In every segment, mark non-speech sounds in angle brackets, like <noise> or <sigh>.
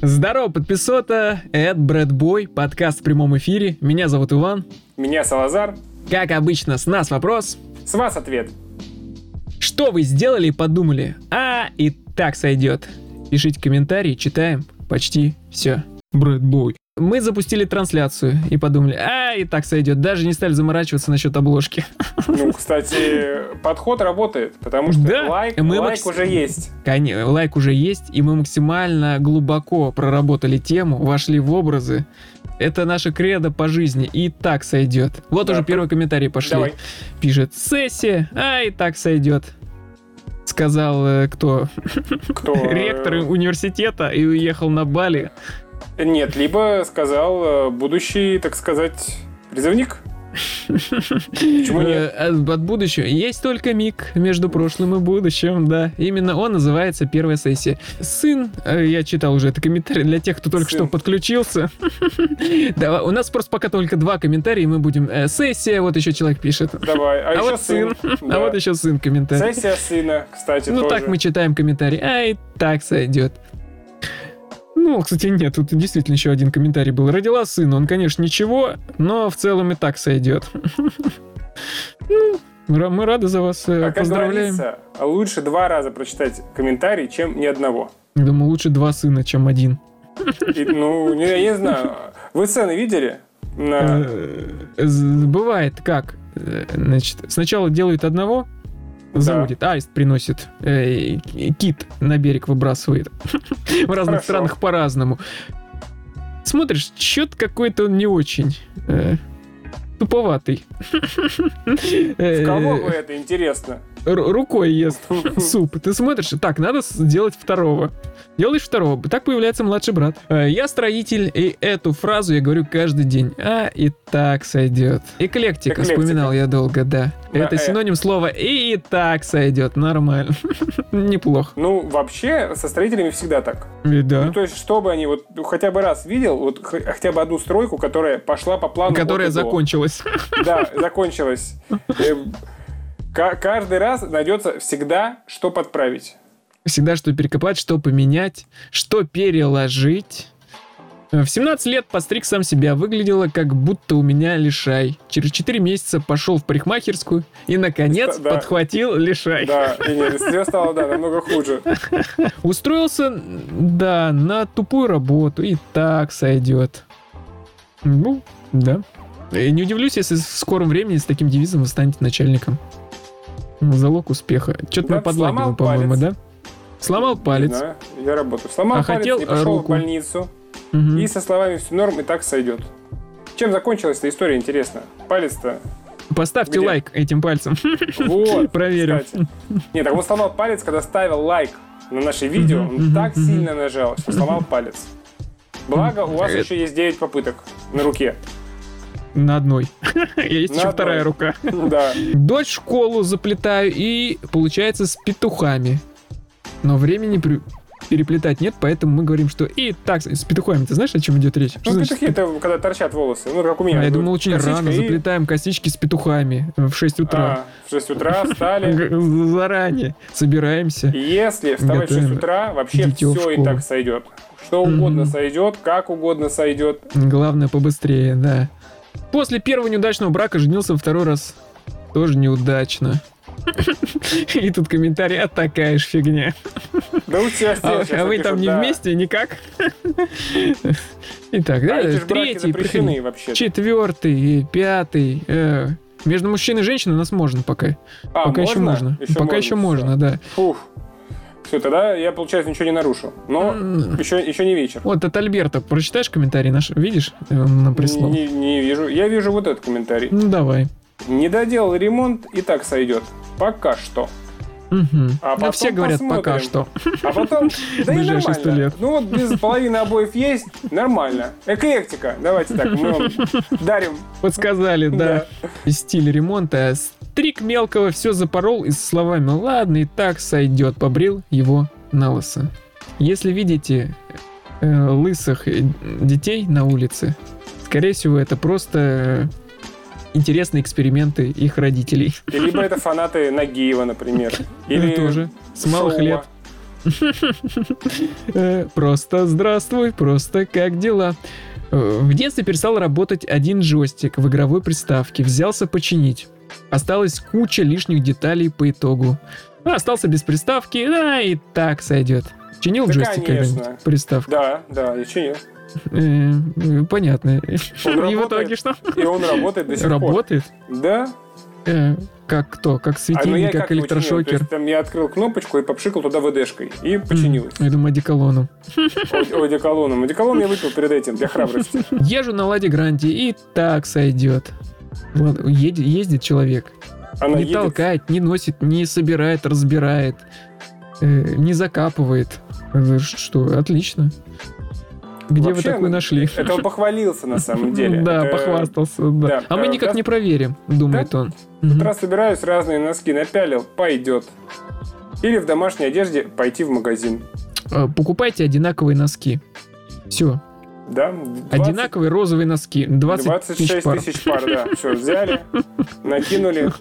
Здорово, подписота! Это Брэдбой, подкаст в прямом эфире. Меня зовут Иван. Меня Салазар. Как обычно, с нас вопрос. С вас ответ. Что вы сделали и подумали? А, и так сойдет. Пишите комментарии, читаем почти все. Брэдбой. Мы запустили трансляцию и подумали, а, и так сойдет. Даже не стали заморачиваться насчет обложки. Ну, кстати, подход работает, потому что Да, лайк, мы лайк макс- уже есть. Конечно, лайк уже есть, и мы максимально глубоко проработали тему, вошли в образы. Это наша кредо по жизни, и так сойдет. Вот Да, уже первые комментарии пошли. Давай. Пишет сессия, а и так сойдет. Сказал э, кто? Кто? <laughs> Ректор университета и уехал на Бали. Нет, либо сказал э, будущий, так сказать, призывник. Почему нет? Э, От будущего. Есть только миг между прошлым и будущим, да. Именно он называется первая сессия. Сын, э, я читал уже это комментарий для тех, кто только Сын. что подключился. <laughs> Давай, у нас просто пока только два комментария, и мы будем... э, Сессия, вот еще человек пишет. Давай. А, А еще вот сын. Да. <laughs> А вот еще сын комментарий. Сессия сына, кстати, Ну тоже. так мы читаем комментарий. А, и так сойдет. Ну, кстати, нет, тут действительно еще один комментарий был. Родила сына, он, конечно, ничего, но в целом и так сойдет. <laughs> Ну, мы рады за вас, А как поздравляем. говорится, лучше два раза прочитать комментарий, чем ни одного. Думаю, лучше два сына, чем один. И, ну, я не знаю. Вы цены видели? На... Э, Бывает как? Э, Значит, сначала делают одного, заводит, аист приносит, э, кит на берег выбрасывает. <laughs> В разных странах по-разному. Смотришь, что-то какой-то он не очень. э, Туповатый. В кого бы это интересно? Ру- Рукой ест <laughs> суп. Ты смотришь, так, надо сделать второго. Делаешь второго, так появляется младший брат. Э, Я строитель, и эту фразу я говорю каждый день. А, и так сойдет. Эклектика, Эклектика. вспоминал я долго, да. Да, Это э. синоним слова и так сойдет. Нормально. <laughs> Неплохо. Ну, вообще, со строителями всегда так. И Ну, да. то есть, чтобы они вот ну, хотя бы раз видел, вот хотя бы одну стройку, которая пошла по плану. Которая и закончилась. Да, закончилась. <laughs> Э, ка- Каждый раз найдется всегда, что подправить. Всегда что перекопать, что поменять, что переложить. В 17 лет постриг сам себя, выглядело как будто у меня лишай. Через 4 месяца пошел в парикмахерскую и, наконец, Да. подхватил лишай. Да, и нет, все стало, да, намного хуже. <laughs> Устроился, да, на тупую работу, и так сойдет. Ну, да. И не удивлюсь, если в скором времени с таким девизом вы станете начальником. Залог успеха. Что-то Да, мы подлагиваем, по-моему, да? Сломал Не палец. знаю, я работаю. Сломал А палец, хотел, не э, пошел руку. в больницу. Мгм. И со словами все норм, и так сойдет. Чем закончилась эта история, интересно? Палец-то. Поставьте Где? лайк этим пальцем. Вот. <laughs> Проверим. кстати. Нет, так он сломал палец, когда ставил лайк на наше видео. Он так сильно нажал, что сломал палец. Благо, у вас еще есть 9 попыток на руке. На одной. <laughs> Есть еще вторая рука. <laughs> Да. Дочь школу заплетаю и, получается, с петухами. Но времени переплетать нет, поэтому мы говорим, что и так, с петухами, ты знаешь, о чем идет речь? Что Ну, значит петухи это когда торчат волосы. Ну, как у меня. А, я думал, очень рано и- заплетаем косички с петухами в 6 утра. А, в 6 утра встали. <laughs> Заранее собираемся. Если вставать в 6 Готовим утра, вообще все и так сойдет. Что угодно сойдет, как угодно сойдет. Главное побыстрее, да. После первого неудачного брака женился второй раз. Тоже неудачно. <laughs> И тут комментарий, а такая ж фигня. Да у тебя А, а вы там не вместе никак? Итак, да, А третий, четвертый, пятый. э, Между мужчиной и женщиной у нас можно пока. А, пока еще можно. пока еще можно, да. Фух. Все, тогда я, получается, ничего не нарушил. Но еще, еще не вечер. Вот от Альберта. Прочитаешь комментарий наш? Видишь? Он нам прислал. Не, не вижу. Я вижу вот этот комментарий. Ну, давай. Не доделал ремонт и так сойдет. Пока что. Мгм. А Ну, потом все говорят пока посмотрим. что. А потом, <laughs> да и нормально. лет. Ну вот без половины обоев есть, нормально. Эклектика. Давайте так, мы вам дарим. Подсказали, да. Стиль ремонта. Стрик мелкого все запорол и со словами «Ладно, и так сойдет». Побрил его на лысо. Если видите э, лысых э, детей на улице, скорее всего, это просто э, интересные эксперименты их родителей. И Либо это <laughs> фанаты Нагиева, например. Или Или тоже. С малых лет. Э, Просто здравствуй, просто как дела? Э, В детстве перестал работать один джойстик в игровой приставке. Взялся починить. Осталась куча лишних деталей по итогу. А, Остался без приставки, да, и так сойдет. Чинил Да, джойстик конечно. Приставку. Да, да, я чинил. Э, Понятно. <laughs> И в работает. итоге что? И он работает до сих пор. Работает? Да. Э, Как кто? Как А, ну, светильник, как? То электрошокер? есть, там я открыл кнопочку и попшикал туда ВДшкой. И починилось. Я думаю, одеколоном. О- Одеколоном. Одеколон я выпил перед этим для храбрости. <laughs> Езжу на Ладе Гранте, и так сойдет. Ладно, едет, ездит человек. Она не едет. толкает, не носит, не собирает, разбирает, э, не закапывает. Э, Что, отлично. Где Вообще, вы такой ну, нашли? Это он похвалился на самом деле. <laughs> Да, Это- похвастался. Да. да, а мы э, никак да. не проверим, думает он. В Мгм. этот раз собираюсь, разные носки напялил, пойдет. Или в домашней одежде пойти в магазин. Э, Покупайте одинаковые носки. Все. Да? 20 Одинаковые розовые носки. 20 тысяч 26 пар. тысяч пар, да. <laughs> Все, взяли, накинули.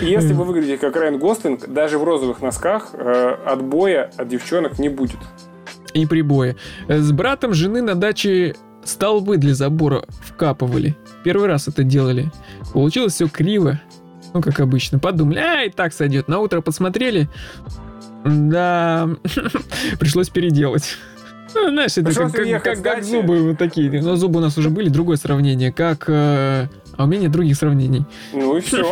Если вы выглядите как Райан Гослинг, даже в розовых носках э, отбоя от девчонок не будет. и прибои. Э, С братом жены на даче столбы для забора вкапывали. Первый раз это делали. Получилось все криво. Ну, как обычно. Подумали, а, и так сойдет. На утро посмотрели. Да, <laughs> пришлось переделать. Ну, знаешь, это как, как- как- как зубы вот такие. Но зубы у нас уже были, другое сравнение. Как... э, а у меня нет других сравнений. Ну и все.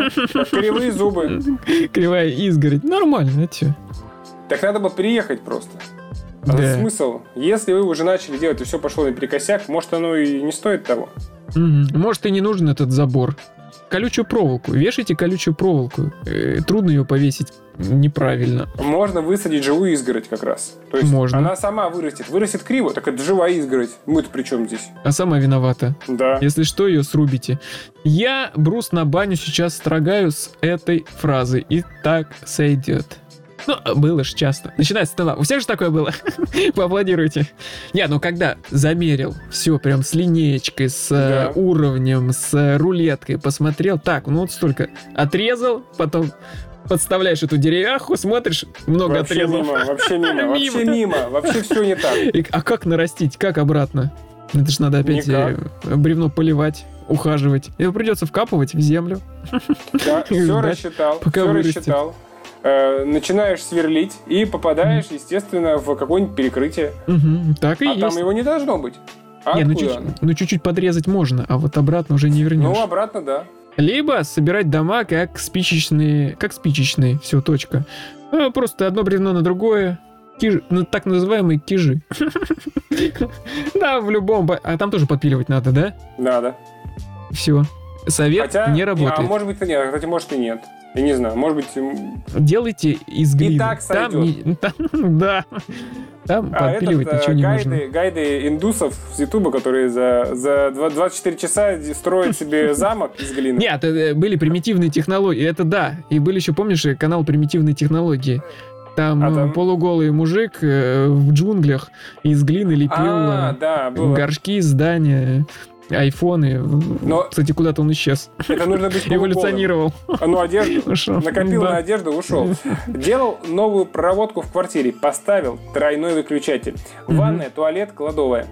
Кривые зубы. <laughs> Кривая изгородь. Нормально, а? Так надо было переехать просто. А Да. смысл? Если вы уже начали делать и все пошло наперекосяк, может оно и не стоит того. Мгм. Может, и не нужен этот забор. Колючую проволоку. Вешайте колючую проволоку. Э, трудно ее повесить неправильно. Можно высадить живую изгородь как раз. То есть Можно. она сама вырастет. Вырастет криво, так это живая изгородь. Мы-то при чем здесь? А сама виновата. Да. Если что, ее срубите. Я брус на баню сейчас строгаю с этой фразы. И так сойдет. Ну, <laughs> было ж часто. Начинается с стола. У всех же такое было? <laughs> Поаплодируйте. Не, ну когда замерил, все прям с линеечкой, с э, Да. уровнем, с рулеткой, посмотрел. Так, ну вот столько. Отрезал, потом подставляешь эту деревяху, смотришь, много Вообще отрезал. мимо, вообще <laughs> мимо, вообще Мимо. вообще все не так. И- а как нарастить? Как обратно? Это ж надо опять Никак. э, бревно поливать, ухаживать. Его придется вкапывать в землю. Да, все рассчитал, пока все вырастет. рассчитал. Э, начинаешь сверлить и попадаешь, естественно, в какое-нибудь перекрытие. Мгм, так и а есть. там его не должно быть. А Не, ну, чуть, оно? ну чуть-чуть подрезать можно, а вот обратно уже не вернешь. Ну, обратно, да. Либо собирать дома как спичечные, как спичечные, все, точка. А, Просто одно бревно на другое. Киж- ну, так называемые кижи. <laughs> Да, в любом... А там тоже подпиливать надо, да? Надо. Все. Совет Хотя, не А работает. может быть, и нет. Кстати, может и нет. Я не знаю. Может быть, Делайте из глины. так Там не- <laughs> там- да. Там а подпиливать этот, э, ничего не нужно. гайды, гайды индусов с Ютуба, которые за, за два- 24 часа строят <laughs> себе замок из глины. Нет, э, были примитивные технологии, это да. И были еще, помнишь, э, канал примитивные технологии. Там, А э, там? полуголый мужик э, в джунглях из глины лепил А, э, да, было. горшки, здания, айфоны. Но- Кстати, куда-то он исчез. Это нужно быть. Эволюционировал. А, Ну, одежду. Ушел. Накопил Да. на одежду, ушел. Делал новую проводку в квартире, поставил тройной выключатель. Ванная, туалет, кладовая.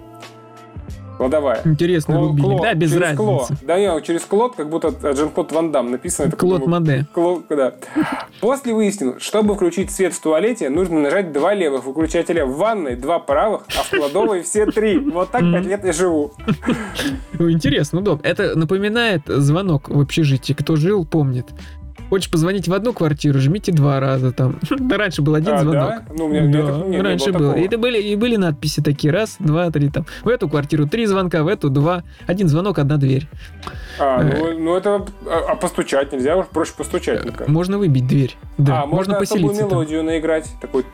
Кладовая. Интересно Кло- рубили. кло, Да, без через разницы. кло. Да, не, через Клод, как будто Жан-Клод Ван Дам написано. это Клод Маде. Кло- да. После выяснил, чтобы включить свет в туалете, нужно нажать два левых выключателя в ванной, два правых, а в кладовой все три. Вот так пять лет я живу. Ну, Интересно, удобно. Это напоминает звонок в общежитии. Кто жил, помнит. Хочешь позвонить в одну квартиру, жмите два раза там. <laughs> Да раньше был один А, звонок. да? Ну, у меня- у меня Да, так- нет, не раньше было было. И, это были, и были надписи такие, раз, два, три, там. В эту квартиру три звонка, в эту два. Один звонок, одна дверь. А, Э. ну, ну это... А, а постучать нельзя? Уж проще постучать. мне кажется. Можно выбить дверь. Да, а, можно, можно, поселиться там. мелодию наиграть. Такой...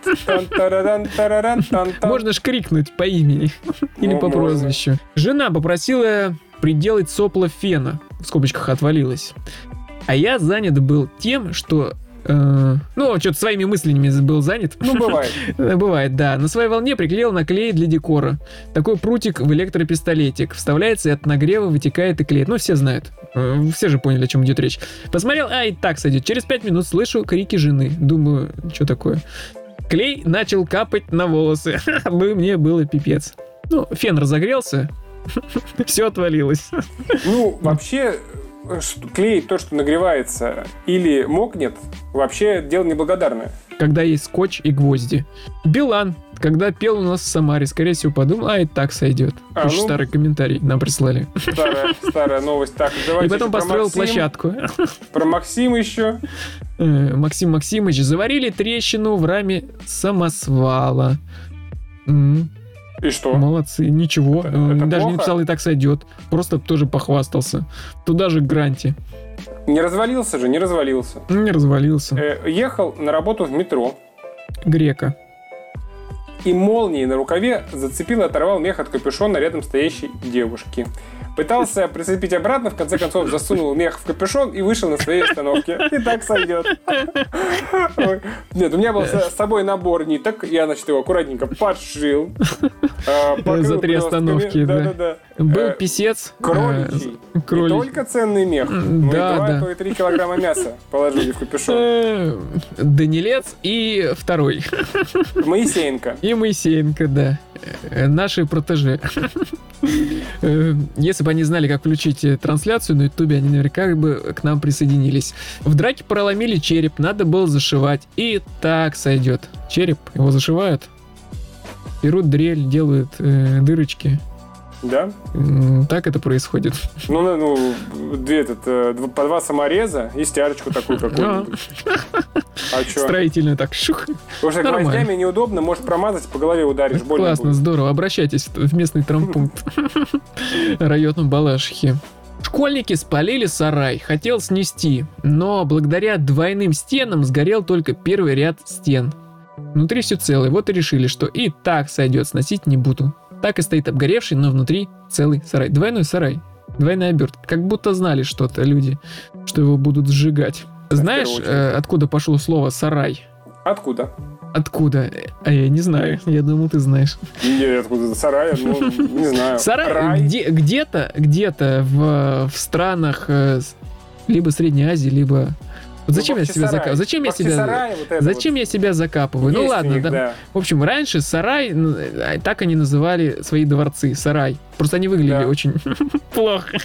Можно ж крикнуть по имени <laughs> или Ну, по можно. прозвищу. Жена попросила приделать сопло фена. В скобочках отвалилось. А я занят был тем, что... э, ну, что-то своими мыслями был занят. Ну, бывает. <laughs> Бывает, да. На своей волне приклеил наклей для декора. Такой прутик в электропистолетик. Вставляется и от нагрева вытекает и клеит. Ну, все знают. Э, Все же поняли, о чем идет речь. Посмотрел, а и так сойдет. Через пять минут слышу крики жены. Думаю, что такое? Клей начал капать на волосы. <laughs> Бы мне было пипец. Ну, фен разогрелся, <laughs> все отвалилось. Ну, вообще, клей, то, что нагревается или мокнет, вообще дело неблагодарное. Когда есть скотч и гвозди. Билан, когда пел у нас в Самаре, скорее всего, подумал, а и так сойдет. А, Очень ну. старый комментарий нам прислали. Старая, старая новость. Так, давайте И потом построил Максим. площадку. Про Максим еще. Э, Максим Максимович, заварили трещину в раме самосвала. И что? Молодцы, ничего. Это- это Даже не плохо? написал и так сойдет. Просто тоже похвастался. Туда же гранти. Не развалился же, не развалился. Не развалился. Э, ехал на работу в метро, Грека. и молнией на рукаве зацепил и оторвал мех от капюшона рядом стоящей девушки. Пытался прицепить обратно, в конце концов засунул мех в капюшон и вышел на своей остановке. И так сойдет. Ой. Нет, у меня был с собой набор ниток, я, значит, его аккуратненько подшил. э, покрыл За три остановки, да. Был Э, писец. э, Кроличий. Не кролик. только ценный мех, но и да, два, да. то и три килограмма мяса положили в капюшон. Э, Данилец и второй. Моисеенко. И Моисеенко, да. Э, Наши протеже. Э, Если бы они знали, как включить э, трансляцию на ютубе, они наверняка бы к нам присоединились. В драке проломили череп, надо было зашивать. И так сойдет. Череп, его зашивают. Берут дрель, делают э, дырочки. Да? Так это происходит. Ну, ну, ну, две, этот, э, по два самореза и стяжечку такую какую-нибудь. А что? Строительно так. Шух. Потому что гвоздями неудобно, может промазать, по голове ударишь, больно Классно, здорово. Обращайтесь в местный травмпункт <laughs> районом Балашихи. Школьники спалили сарай, хотел снести, но благодаря двойным стенам сгорел только первый ряд стен. Внутри все целое, вот и решили, что и так сойдет, сносить не буду. Так и стоит обгоревший, но внутри целый сарай. Двойной сарай, двойная обертка. Как будто знали что-то люди, что его будут сжигать. Знаешь, э, откуда пошло слово сарай? Откуда? Откуда? А я не знаю. Я думал, ты знаешь. Нет, откуда? Сарая, ну, не знаю. Сарай Рай. где, где-то, где-то в, в странах э, либо Средней Азии, либо... Вот зачем я себя закапываю? Зачем я себя... Вот Зачем вот. я себя закапываю? ну ладно, них, да. да. В общем, раньше сарай, ну, э, так они называли свои дворцы, сарай. Просто они выглядели Да. очень <laughs> плохо.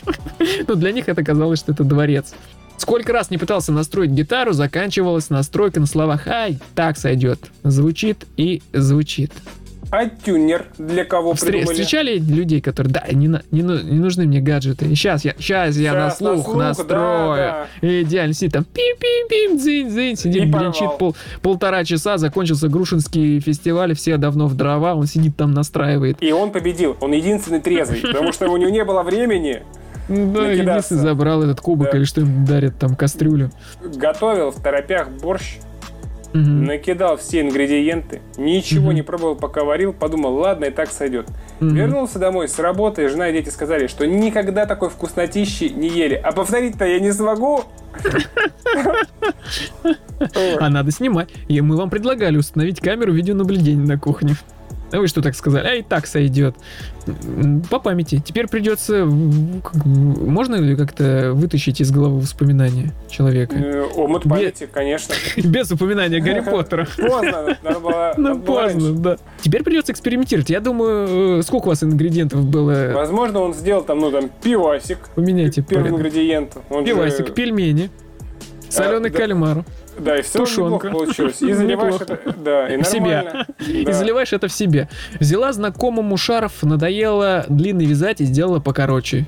Но для них это казалось, что это дворец. Сколько раз не пытался настроить гитару, заканчивалась настройка на словах «Ай, так сойдет». Звучит и звучит. А тюнер для кого Встр- придумали? Встречали людей, которые, да, не, на- не, ну- не нужны мне гаджеты. Сейчас я, сейчас я на слух, настрою. да, И идеально сидит там пим-пим-пим, дзынь-дзынь, сидит, бренчит пол, полтора часа, закончился Грушинский фестиваль, все давно в дрова, он сидит там настраивает. И он победил. Он единственный трезвый, потому что у него не было времени. Да, единственный забрал этот кубок Да. или что им дарят там кастрюлю. Готовил в торопях борщ, Мгм. накидал все ингредиенты, ничего Мгм. не пробовал, пока варил, подумал, ладно, и так сойдет. Мгм. Вернулся домой с работы, жена и дети сказали, что никогда такой вкуснотищи не ели. А повторить-то я не смогу. <laughs> А надо снимать. И мы вам предлагали установить камеру видеонаблюдения на кухне. А вы что так сказали? А и так сойдет. По памяти. Теперь придется... Можно ли как-то вытащить из головы воспоминания человека? Э, Омут памяти, конечно. Без упоминания Гарри Поттера. Поздно, <laughs> Ну, поздно, да. Теперь придется экспериментировать. Я думаю, э, сколько у вас ингредиентов было? Возможно, он сделал там, ну, там, пивасик. Поменяйте Первый ингредиент. Пивасик, пельмени, соленый да. кальмар. Да, и все тушенка. получилось. И заливаешь это, да, и В себя. нормально. И Да. заливаешь это в себе. Взяла знакомому шарф, надоело длинный вязать и сделала покороче.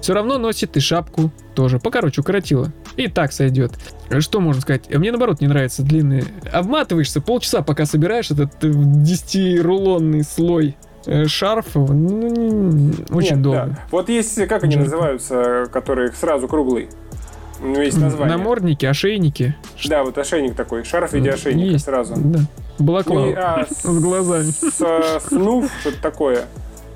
Все равно носит и шапку тоже. Покороче, укоротила. И так сойдет. Что можно сказать? Мне наоборот не нравятся длинные. Обматываешься полчаса, пока собираешь этот э, 10-рулонный слой э, шарфа. Ну, очень Нет, долго. да. Вот есть, как они Жарко. называются, которые сразу круглый? У него есть название. Намордники, ошейники. Да, вот ошейник такой, шарф в виде ошейника Есть. сразу. Да. Балаклава. Ну и, а, <laughs> С глазами. С, э, снуф, что-то такое.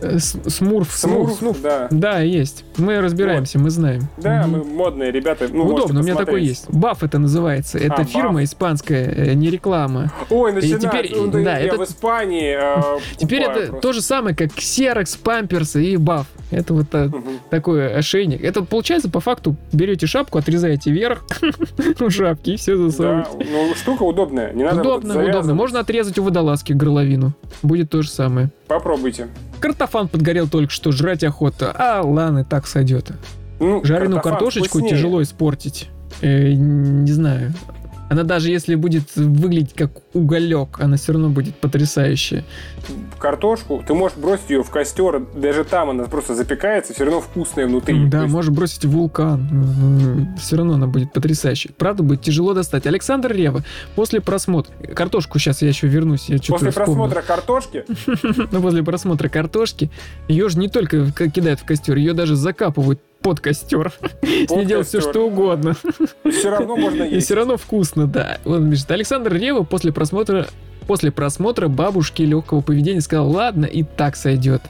Э, Смурф, смурф, Смурф, да. Да, есть. Мы разбираемся, мы знаем. Да, Мгм. мы модные ребята. Ну, Удобно, у меня такой есть. Баф это называется. Это А, фирма Баф. испанская, э, не реклама. Ой, начинают. теперь, Ну, да, да, я это- в Испании э, <laughs> Теперь это просто. то же самое, как Xerox, Памперсы и Баф. Это вот Мгм. такой ошейник. Это получается, по факту, берете шапку, отрезаете вверх <laughs> у шапки и все Да, засовываете. ну штука удобная. Не надо вот Удобно, удобно. завязывать. Можно отрезать у водолазки горловину. Будет то же самое. Попробуйте. Картофан подгорел только что, жрать охота. А, ладно, так сойдет. Ну, Жареную картошечку вкуснее. тяжело испортить. Э, не знаю. Она даже если будет выглядеть как уголек, она все равно будет потрясающая. Картошку, ты можешь бросить ее в костер, даже там она просто запекается, все равно вкусная внутри. Да, есть можешь бросить в вулкан. Все равно она будет потрясающей. Правда, будет тяжело достать. Александр Рева, после просмотра... Картошку сейчас я еще вернусь. Я После просмотра картошки, <laughs> Ну, после просмотра картошки, ее же не только кидают в костер, ее даже закапывают под костер. С <laughs> ней делать все что угодно. все равно можно <laughs> И есть. все равно вкусно, да. Он пишет, Александр Рева после просмотра после просмотра бабушки легкого поведения сказал, ладно, и так сойдет.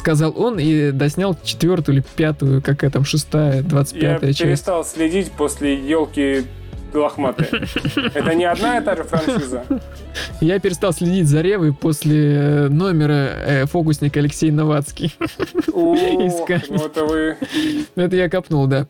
Сказал он и доснял четвертую или пятую, какая там шестая, двадцать Я пятая часть. перестал следить после елки лохматые. Это не одна и та же франшиза. Я перестал следить за Ревой после э, номера э, фокусника Алексей Новацкий. Ну это вы... Это я копнул, да.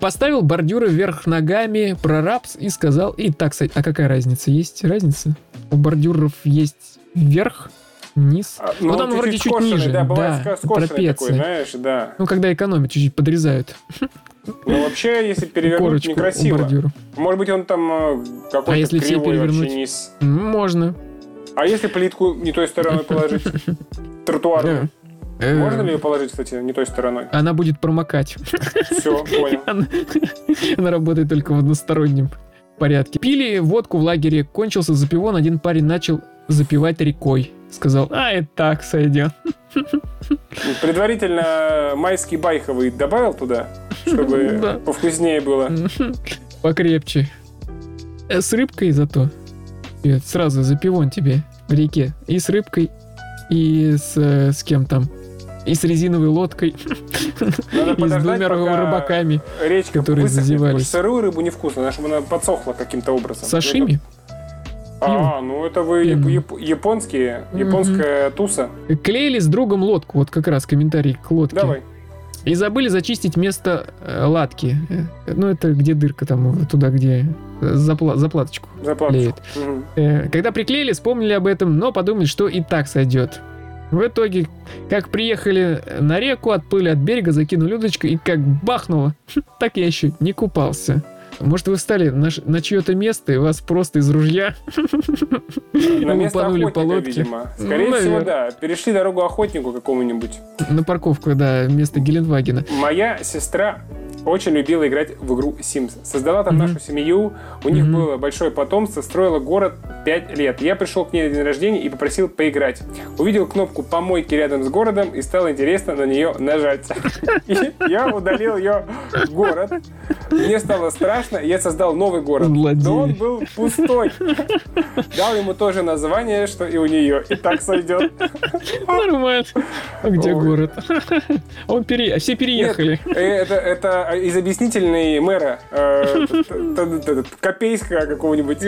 Поставил бордюры вверх ногами, прорабс и сказал, и так, сой- а какая разница? Есть разница? У бордюров есть вверх, низ. А, Ну, там вроде чуть ниже, Да, да, скошенный такой, знаешь, да. Ну, когда экономят, чуть-чуть подрезают Ну, вообще, если перевернуть, корочку некрасиво. бордюра. Может быть, он там э, какой-то А если все перевернуть? низ. Можно. А если плитку не той стороной положить? <laughs> Тротуарную. Э, Можно ли ее положить, кстати, не той стороной? Она будет промокать. Все, понял. <laughs> Она, <laughs> она работает только в одностороннем порядке. Пили водку в лагере, кончился запивон, один парень начал запивать рекой. Сказал, а, и так сойдет. Предварительно майский байховый добавил туда, чтобы <laughs> повкуснее было. <laughs> Покрепче. Э, С рыбкой зато. Сразу запивон тебе в реке. И с рыбкой, и с, э, с кем там. И с резиновой лодкой, Надо <laughs> и с двумя рыбаками. речка которые зазевались. сырую рыбу невкусно, надо, чтобы она подсохла каким-то образом. Сашими? А, ну это вы яп- японские, японская туса. Клеили с другом лодку. Вот как раз комментарий к лодке. Давай. И забыли зачистить место э, латки. Э, Ну, это где дырка там, туда, где э, запла- заплаточку. Заплаточку. Клеит. Мгм. Э, Когда приклеили, вспомнили об этом, но подумали, что и так сойдет. В итоге, как приехали на реку, отплыли от берега, закинули удочку, и как бахнуло, <laughs> так я еще не купался. Может, вы встали на, на чье-то место, и вас просто из ружья место лупанули по лодке. видимо. Ну, Скорее всего, да. Перешли дорогу охотнику какому-нибудь. на парковку, да, вместо Геленвагена. Моя сестра очень любила играть в игру Sims. Создала там Мгм. нашу семью, у них Мгм. было большое потомство, строила город 5 лет. Я пришел к ней на день рождения и попросил поиграть. Увидел кнопку помойки рядом с городом и стало интересно на нее нажать. <laughs> И я удалил ее город. Мне стало страшно, я создал новый город. Но он был пустой. Дал ему тоже название, что и у нее. И так сойдет. Нормально. А где город? Он пере... Все переехали. Э, Это, это из объяснительной мэра э, Копейска какого-нибудь.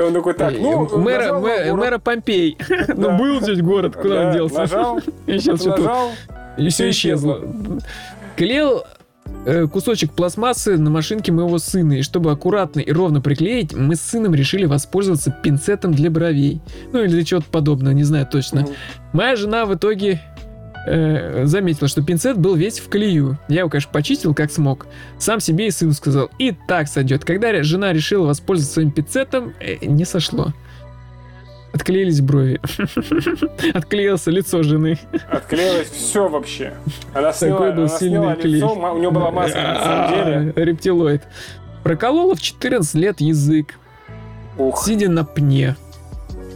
Он такой, так, ну, Э, мэра, город. мэра Помпей. <laughs> Ну, был здесь город, куда Да, он делся? Нажал, <laughs> нажал. И все исчезло. Клеил э, кусочек пластмассы на машинке моего сына, и чтобы аккуратно и ровно приклеить, мы с сыном решили воспользоваться пинцетом для бровей. Ну или для чего-то подобного, не знаю точно. Мгм. Моя жена в итоге э, заметила, что пинцет был весь в колею. Я его, конечно, почистил как смог. Сам себе и сыну сказал, и так сойдет. Когда жена решила воспользоваться своим пинцетом, э, не сошло. Отклеились брови. <laughs> Отклеился лицо жены. Отклеилось все вообще. Она сняла, Такой был она сильный сняла клей. лицо, у нее была маска на самом деле. А, Рептилоид. Проколола в 14 лет язык, Ух, сидя на пне.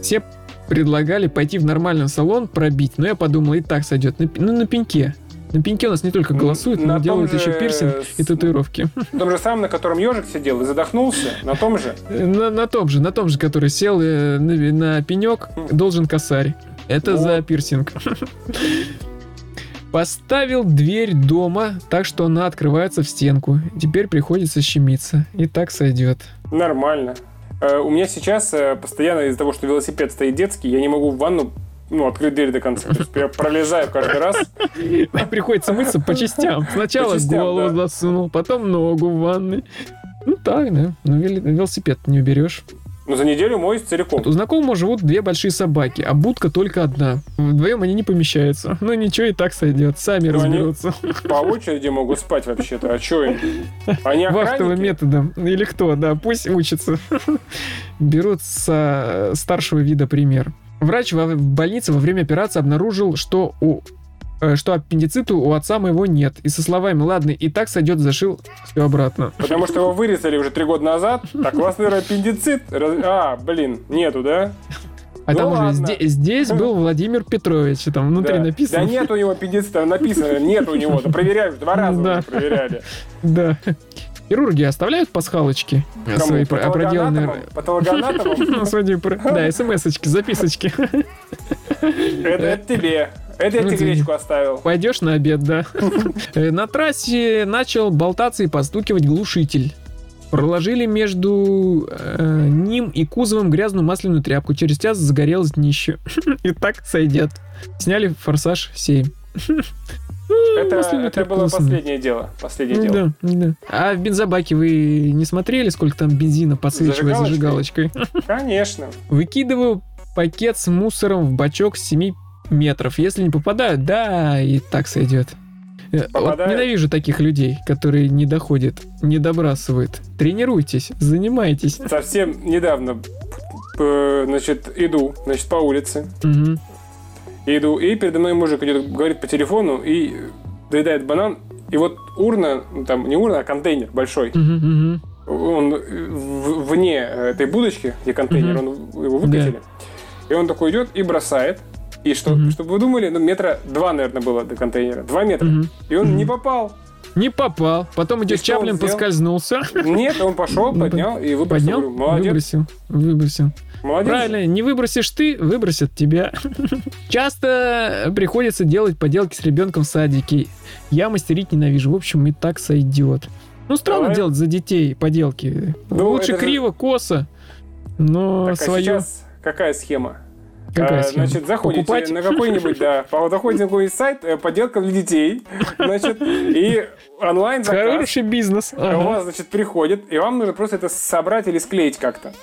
Все предлагали пойти в нормальный салон пробить, но я подумал, и так сойдет. На, ну, на пеньке. На пеньке у нас не только голосуют, но на том делают же еще пирсинг и татуировки. на <laughs> том же самом, на котором ежик сидел и задохнулся, на том же. На, на том же, на том же, который сел э, на, на пенек, должен косарь. Это Вот. за пирсинг. Поставил дверь дома так, что она открывается в стенку. Теперь приходится щемиться. И так сойдет. Нормально. Э, У меня сейчас э, постоянно из-за того, что велосипед стоит детский, я не могу в ванну ну, открыть дверь до конца. То есть я пролезаю каждый раз. <laughs> Приходится мыться по частям. Сначала По частям, голову да. засунул, потом ногу в ванной. Ну так, да. Ну велосипед не уберешь. Но за неделю моюсь целиком. У знакомого живут две большие собаки, а будка только одна. Вдвоем они не помещаются. Ну ничего, и так сойдет. Сами Ну, они- разберутся. По очереди могут спать вообще-то. А что им? Они Вахтовым методом. Или кто, да, пусть учатся. Берут со старшего вида пример. Врач в больнице во время операции обнаружил, что у что аппендицита у отца моего нет. И со словами «Ладно, и так сойдет», зашил все обратно. Потому что его вырезали уже три года назад. Так, у вас, наверное, аппендицит. Раз- А, блин, нету, да? А Ну там уже ладно. зде- здесь был Владимир Петрович, там внутри да. написано. Да нет у него аппендицита, написано, нет у него. Да проверяли, два раза Да. уже проверяли. Да. Хирурги оставляют пасхалочки Кому? свои про- проделанные... Патологоанатомам? <laughs> Да, смс-очки, записочки. Это тебе. Это я Ну, тебе гречку оставил. Пойдешь на обед, да. <laughs> Э, На трассе начал болтаться и постукивать глушитель. Проложили между э, ним и кузовом грязную масляную тряпку. Через час загорелось днище. <laughs> И так сойдет. Сняли форсаж 7. Ну, <laughs> Это, это было последнее дело. Последнее дело. Да, да. А в бензобаке вы не смотрели, сколько там бензина подсвечивает Зажигалочкой? зажигалочкой? Конечно. Выкидываю пакет с мусором в бачок с 7 метров. Если не попадают, да, и так сойдет. Э, Вот ненавижу таких людей, которые не доходят, не добрасывают. Тренируйтесь, занимайтесь. Совсем недавно, п- значит, иду, значит, по улице. Мгм. Иду, и передо мной мужик идет, говорит по телефону и доедает банан. И вот урна, ну, там не урна, а контейнер большой. Мгм, мгм. Он э, вне этой будочки, где контейнер, Мгм. он его выкатили. И он такой идет и бросает. И что, Мгм. чтобы вы думали, ну, метра два, наверное, было до контейнера. Два метра. Мгм. И он Мгм. не попал. Не попал. Потом идет Чаплин, поскользнулся. Нет, он пошел, поднял и выбросил. Поднял, Молодец, выбросил. Выбросил. молодец. Правильно, не выбросишь ты, выбросят тебя. Часто приходится делать поделки с ребенком в садике. Я мастерить ненавижу. В общем, и так сойдет. Ну, странно Давай. делать за детей поделки. Ну, Лучше это же- криво, косо. Но Так, а свое... сейчас какая схема? Какая А, схема? Значит, заходите Покупать? на какой-нибудь, да, заходите на какой-нибудь сайт, э, поделка для детей, значит, и онлайн заказ. Хороший бизнес. У Ага. вас, значит, приходит, и вам нужно просто это собрать или склеить как-то.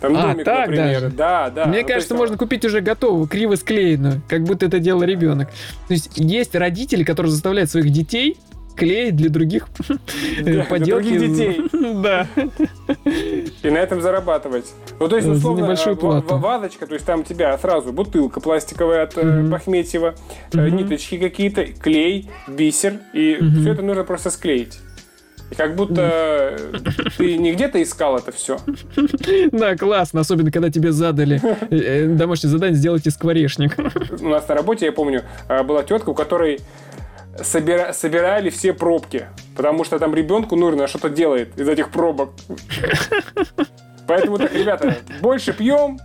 Там А, домик, так например. даже? Да, да. Мне Ну, кажется, есть, можно купить уже готовую, криво склеенную, как будто это делал ребенок. То есть есть родители, которые заставляют своих детей клеить для других <laughs> Да, для поделки. других детей. <laughs> Да. <laughs> И на этом зарабатывать. Ну, то есть, За условно, небольшую э, плату. ва- вазочка, то есть там у тебя сразу бутылка пластиковая от э, Мгм. Бахметьева, э, Мгм. ниточки какие-то, клей, бисер, и Мгм. все это нужно просто склеить. И как будто э, ты не где-то искал это все. Да, классно, особенно когда тебе задали э, э, домашнее задание сделайте скворечник. У нас на работе, я помню, э, была тетка, у которой собира- собирали все пробки, потому что там ребенку нужно что-то делает из этих пробок. Поэтому так, ребята, больше пьем,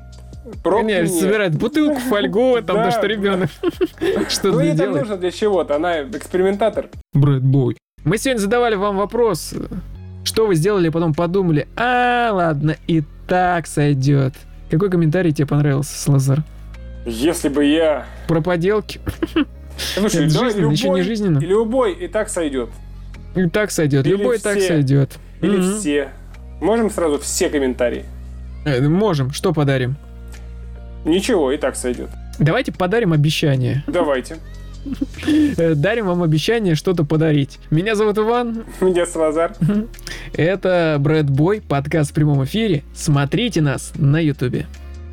пробки Конечно, нет. собирает бутылку, фольгу, там, Да. что ребенок <laughs> Ну, что-то ей там нужно для чего-то, она экспериментатор. Брэд Бой. Мы сегодня задавали вам вопрос, что вы сделали, потом подумали, а, ладно, и так сойдет. Какой комментарий тебе понравился, Слазар? Если бы я... Про поделки? <laughs> Слушай, давай жизненно, еще не жизненно. любой и так сойдет. И так сойдет, Или любой так все. сойдет. Или все. Можем сразу все комментарии? Э, Можем, что подарим? Ничего, и так сойдет. Давайте подарим обещание. Давайте. Э, Дарим вам обещание что-то подарить. Меня зовут Иван, Меня Салазар. это Брэд Бой, подкаст в прямом эфире. Смотрите нас на ютубе.